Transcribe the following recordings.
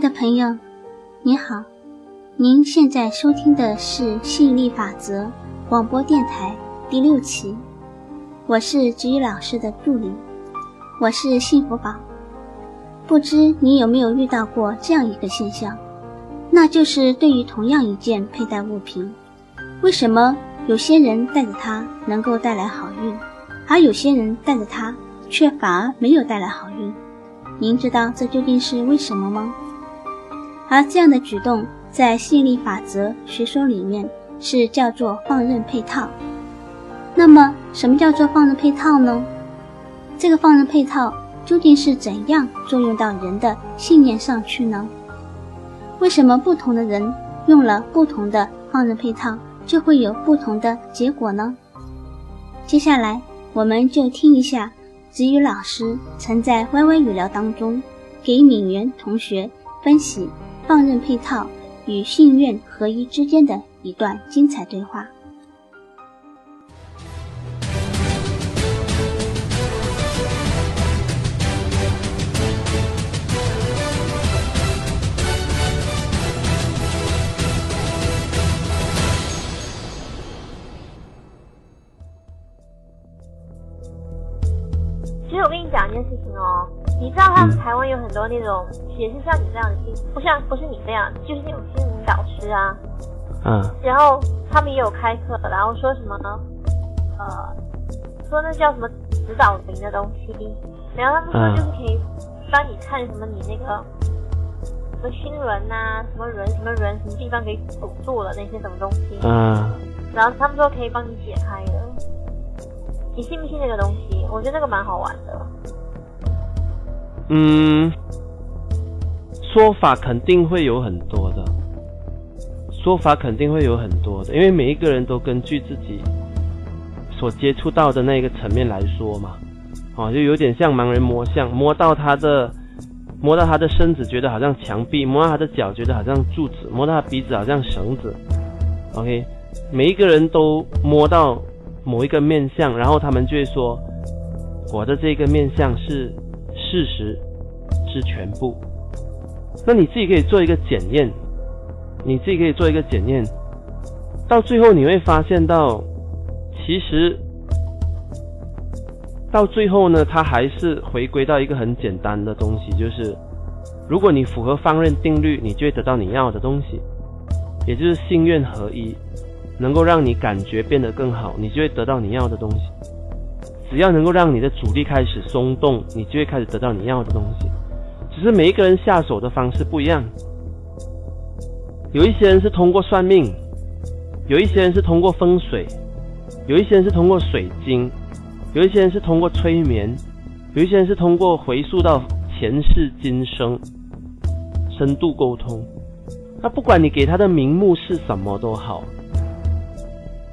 的朋友，你好，您现在收听的是吸引力法则广播电台第六期，我是菊雨老师的助理，我是幸福宝。不知你有没有遇到过这样一个现象，那就是对于同样一件佩戴物品，为什么有些人带着它能够带来好运，而有些人带着它却反而没有带来好运？您知道这究竟是为什么吗？而这样的举动在吸引力法则学说里面是叫做放任配套。那么，什么叫做放任配套呢？这个放任配套究竟是怎样作用到人的信念上去呢？为什么不同的人用了不同的放任配套，就会有不同的结果呢？接下来，我们就听一下。子宇老师曾在 YY 语聊当中给敏媛同学分析放任配套与信任合一之间的一段精彩对话。你知道他们台湾有很多那种也是像你这样的心，不像不是你这样，就是那种心灵导师啊。嗯。然后他们也有开课，然后说什么呃，说那叫什么指导灵的东西，然后他们说就是可以帮你看什么你那个什么心轮呐，什么人什么人什么地方给堵住了那些什么东西。嗯。然后他们说可以帮你解开的，你信不信那个东西？我觉得那个蛮好玩的。嗯，说法肯定会有很多的，说法肯定会有很多的，因为每一个人都根据自己所接触到的那个层面来说嘛，哦，就有点像盲人摸象，摸到他的，摸到他的身子觉得好像墙壁，摸到他的脚觉得好像柱子，摸到他鼻子好像绳子，OK，每一个人都摸到某一个面相，然后他们就会说，我的这个面相是。事实是全部，那你自己可以做一个检验，你自己可以做一个检验，到最后你会发现到，其实到最后呢，它还是回归到一个很简单的东西，就是如果你符合放任定律，你就会得到你要的东西，也就是心愿合一，能够让你感觉变得更好，你就会得到你要的东西。只要能够让你的阻力开始松动，你就会开始得到你要的东西。只是每一个人下手的方式不一样，有一些人是通过算命，有一些人是通过风水，有一些人是通过水晶，有一些人是通过催眠，有一些人是通过回溯到前世今生，深度沟通。那不管你给他的名目是什么都好。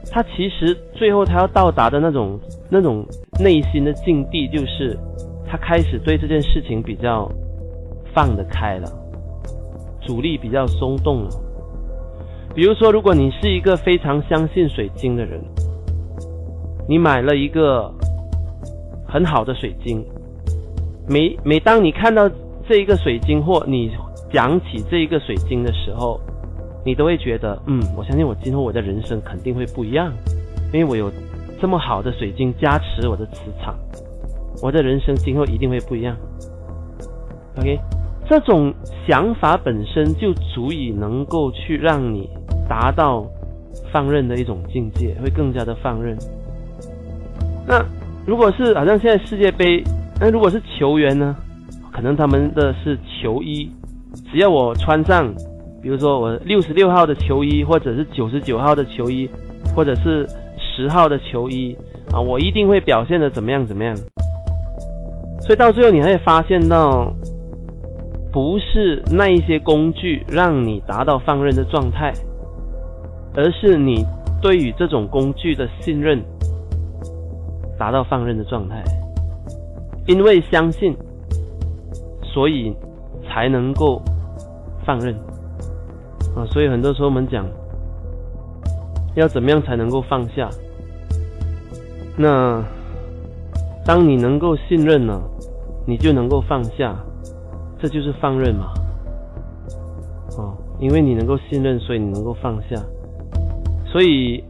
他其实最后他要到达的那种那种内心的境地，就是他开始对这件事情比较放得开了，阻力比较松动了。比如说，如果你是一个非常相信水晶的人，你买了一个很好的水晶，每每当你看到这一个水晶或你讲起这一个水晶的时候，你都会觉得，嗯，我相信我今后我的人生肯定会不一样，因为我有这么好的水晶加持我的磁场，我的人生今后一定会不一样。OK，这种想法本身就足以能够去让你达到放任的一种境界，会更加的放任。那如果是好像现在世界杯，那如果是球员呢？可能他们的是球衣，只要我穿上。比如说我六十六号的球衣，或者是九十九号的球衣，或者是十号的球衣啊，我一定会表现的怎么样怎么样。所以到最后你会发现到，不是那一些工具让你达到放任的状态，而是你对于这种工具的信任，达到放任的状态。因为相信，所以才能够放任。啊，所以很多时候我们讲，要怎么样才能够放下？那当你能够信任了，你就能够放下，这就是放任嘛。哦，因为你能够信任，所以你能够放下。所以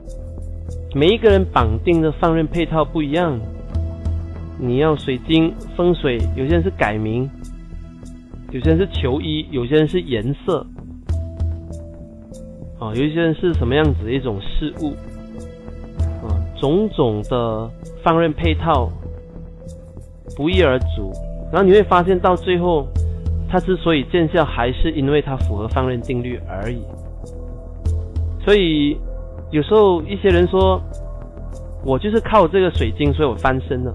每一个人绑定的放任配套不一样。你要水晶风水，有些人是改名，有些人是球衣，有些人是颜色，啊，有一些人是什么样子的一种事物，种种的放任配套不一而足，然后你会发现到最后，它之所以见效，还是因为它符合放任定律而已。所以有时候一些人说，我就是靠这个水晶，所以我翻身了。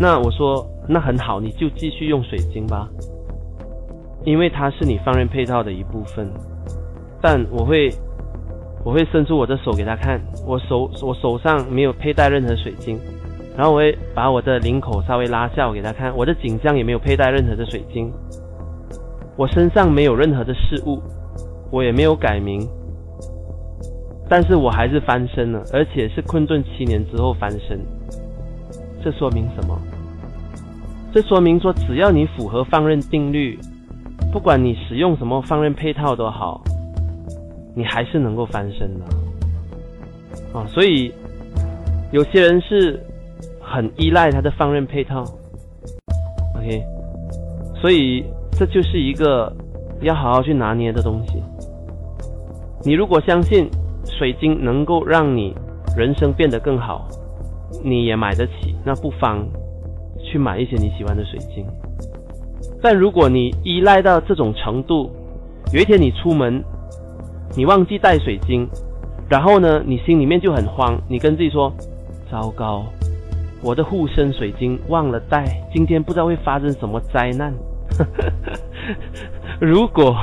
那我说，那很好，你就继续用水晶吧，因为它是你放任配套的一部分。但我会，我会伸出我的手给他看，我手我手上没有佩戴任何水晶，然后我会把我的领口稍微拉下我给他看，我的颈项也没有佩戴任何的水晶，我身上没有任何的事物，我也没有改名，但是我还是翻身了，而且是困顿七年之后翻身。这说明什么？这说明说，只要你符合放任定律，不管你使用什么放任配套都好，你还是能够翻身的。啊，所以有些人是很依赖他的放任配套。OK，所以这就是一个要好好去拿捏的东西。你如果相信水晶能够让你人生变得更好。你也买得起，那不妨去买一些你喜欢的水晶。但如果你依赖到这种程度，有一天你出门，你忘记带水晶，然后呢，你心里面就很慌，你跟自己说：糟糕，我的护身水晶忘了带，今天不知道会发生什么灾难。如果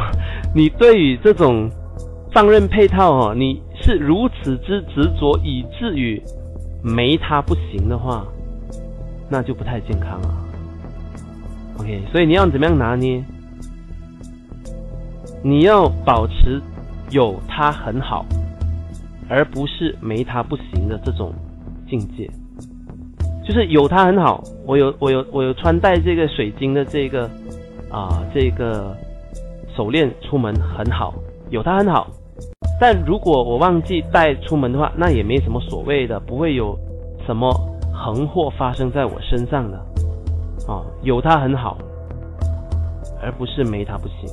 你对于这种放任配套哦，你是如此之执着，以至于。没它不行的话，那就不太健康了。OK，所以你要怎么样拿捏？你要保持有它很好，而不是没它不行的这种境界。就是有它很好，我有我有我有穿戴这个水晶的这个啊这个手链出门很好，有它很好。但如果我忘记带出门的话，那也没什么所谓的，不会有什么横祸发生在我身上的。啊，有它很好，而不是没它不行。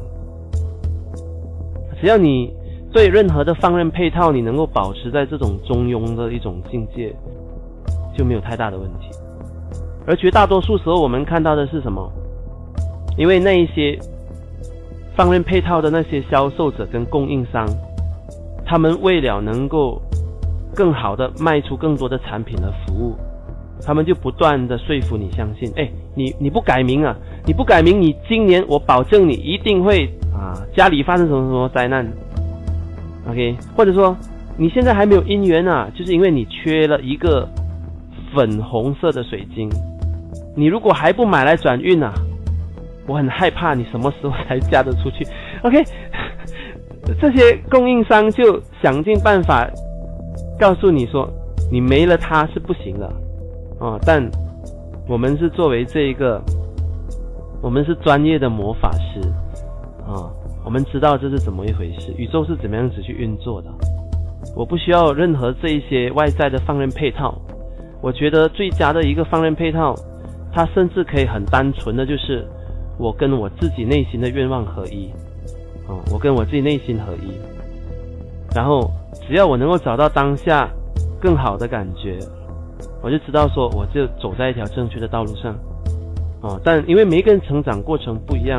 只要你对任何的放任配套，你能够保持在这种中庸的一种境界，就没有太大的问题。而绝大多数时候，我们看到的是什么？因为那一些放任配套的那些销售者跟供应商。他们为了能够更好的卖出更多的产品和服务，他们就不断的说服你相信，哎，你你不改名啊，你不改名，你今年我保证你一定会啊家里发生什么什么灾难，OK，或者说你现在还没有姻缘啊，就是因为你缺了一个粉红色的水晶，你如果还不买来转运啊，我很害怕你什么时候才嫁得出去，OK。这些供应商就想尽办法告诉你说，你没了它是不行的，啊！但我们是作为这一个，我们是专业的魔法师，啊，我们知道这是怎么一回事，宇宙是怎么样子去运作的。我不需要任何这一些外在的放任配套，我觉得最佳的一个放任配套，它甚至可以很单纯的就是我跟我自己内心的愿望合一。哦，我跟我自己内心合一，然后只要我能够找到当下更好的感觉，我就知道说我就走在一条正确的道路上。哦，但因为每个人成长过程不一样，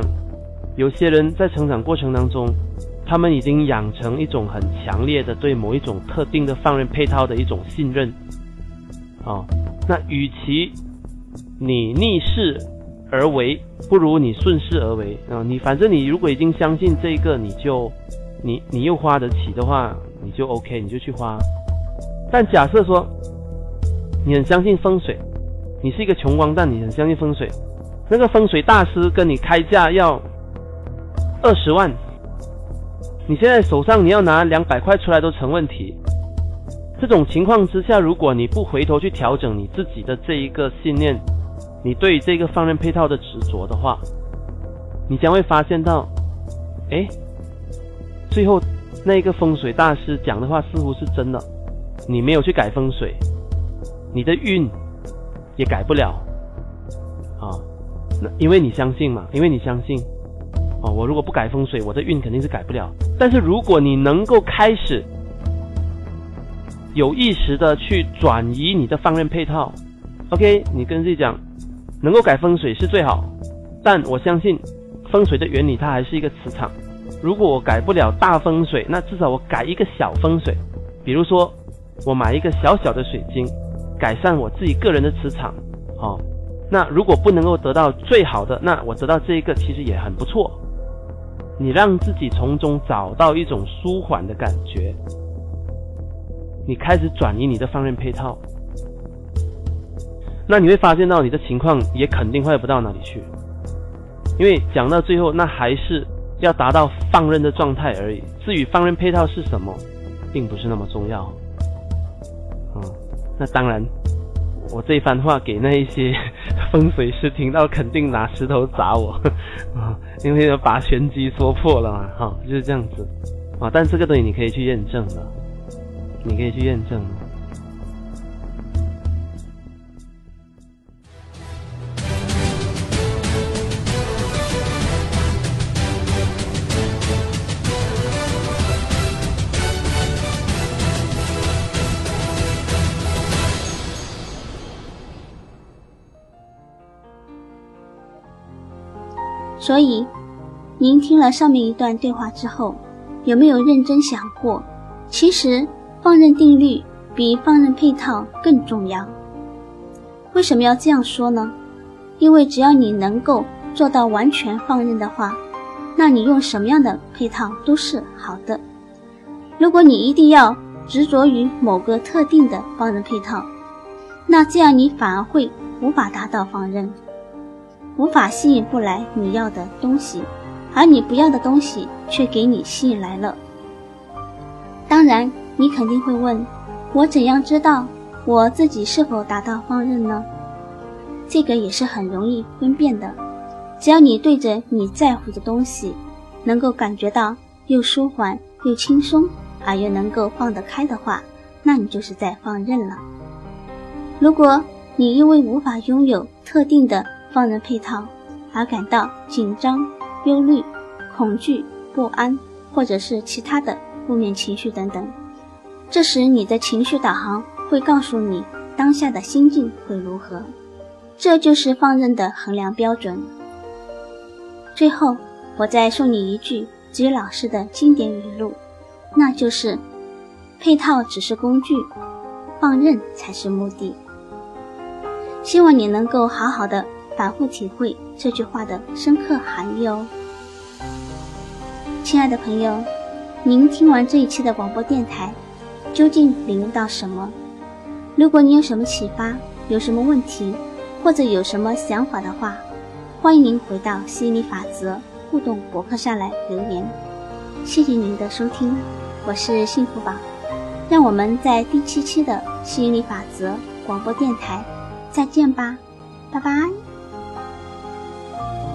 有些人在成长过程当中，他们已经养成一种很强烈的对某一种特定的放任配套的一种信任。哦，那与其你逆势。而为不如你顺势而为啊！你反正你如果已经相信这个，你就你你又花得起的话，你就 OK，你就去花。但假设说你很相信风水，你是一个穷光蛋，你很相信风水，那个风水大师跟你开价要二十万，你现在手上你要拿两百块出来都成问题。这种情况之下，如果你不回头去调整你自己的这一个信念。你对这个放任配套的执着的话，你将会发现到，哎，最后那个风水大师讲的话似乎是真的，你没有去改风水，你的运也改不了啊。那因为你相信嘛，因为你相信我如果不改风水，我的运肯定是改不了。但是如果你能够开始有意识的去转移你的放任配套，OK，你跟自己讲，能够改风水是最好，但我相信风水的原理它还是一个磁场。如果我改不了大风水，那至少我改一个小风水，比如说我买一个小小的水晶，改善我自己个人的磁场，哦。那如果不能够得到最好的，那我得到这一个其实也很不错。你让自己从中找到一种舒缓的感觉，你开始转移你的放任配套，那你会发现到你的情况也肯定坏不到哪里去，因为讲到最后，那还是要达到放任的状态而已。至于放任配套是什么，并不是那么重要。嗯，那当然。我这番话给那一些 风水师听到，肯定拿石头砸我，啊，因为要把玄机说破了嘛，哈，就是这样子，啊，但这个东西你可以去验证的，你可以去验证。所以，您听了上面一段对话之后，有没有认真想过，其实放任定律比放任配套更重要？为什么要这样说呢？因为只要你能够做到完全放任的话，那你用什么样的配套都是好的。如果你一定要执着于某个特定的放任配套，那这样你反而会无法达到放任。无法吸引不来你要的东西，而你不要的东西却给你吸引来了。当然，你肯定会问：我怎样知道我自己是否达到放任呢？这个也是很容易分辨的。只要你对着你在乎的东西，能够感觉到又舒缓又轻松，而又能够放得开的话，那你就是在放任了。如果你因为无法拥有特定的，放任配套而感到紧张、忧虑、恐惧、不安，或者是其他的负面情绪等等。这时，你的情绪导航会告诉你当下的心境会如何，这就是放任的衡量标准。最后，我再送你一句子宇老师的经典语录，那就是：“配套只是工具，放任才是目的。”希望你能够好好的。反复体会这句话的深刻含义哦，亲爱的朋友，您听完这一期的广播电台，究竟领悟到什么？如果你有什么启发，有什么问题，或者有什么想法的话，欢迎您回到吸引力法则互动博客上来留言。谢谢您的收听，我是幸福宝，让我们在第七期的吸引力法则广播电台再见吧，拜拜。oh